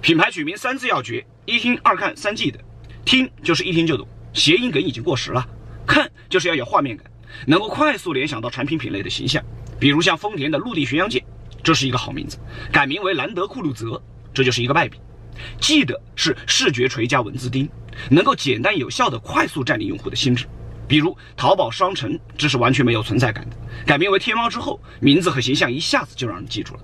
品牌取名三字要诀：一听二看三记的。听就是一听就懂，谐音梗已经过时了；看就是要有画面感，能够快速联想到产品品类的形象。比如像丰田的陆地巡洋舰，这是一个好名字；改名为兰德酷路泽，这就是一个败笔。记得是视觉锤加文字钉，能够简单有效的快速占领用户的心智。比如淘宝商城，这是完全没有存在感的。改名为天猫之后，名字和形象一下子就让人记住了。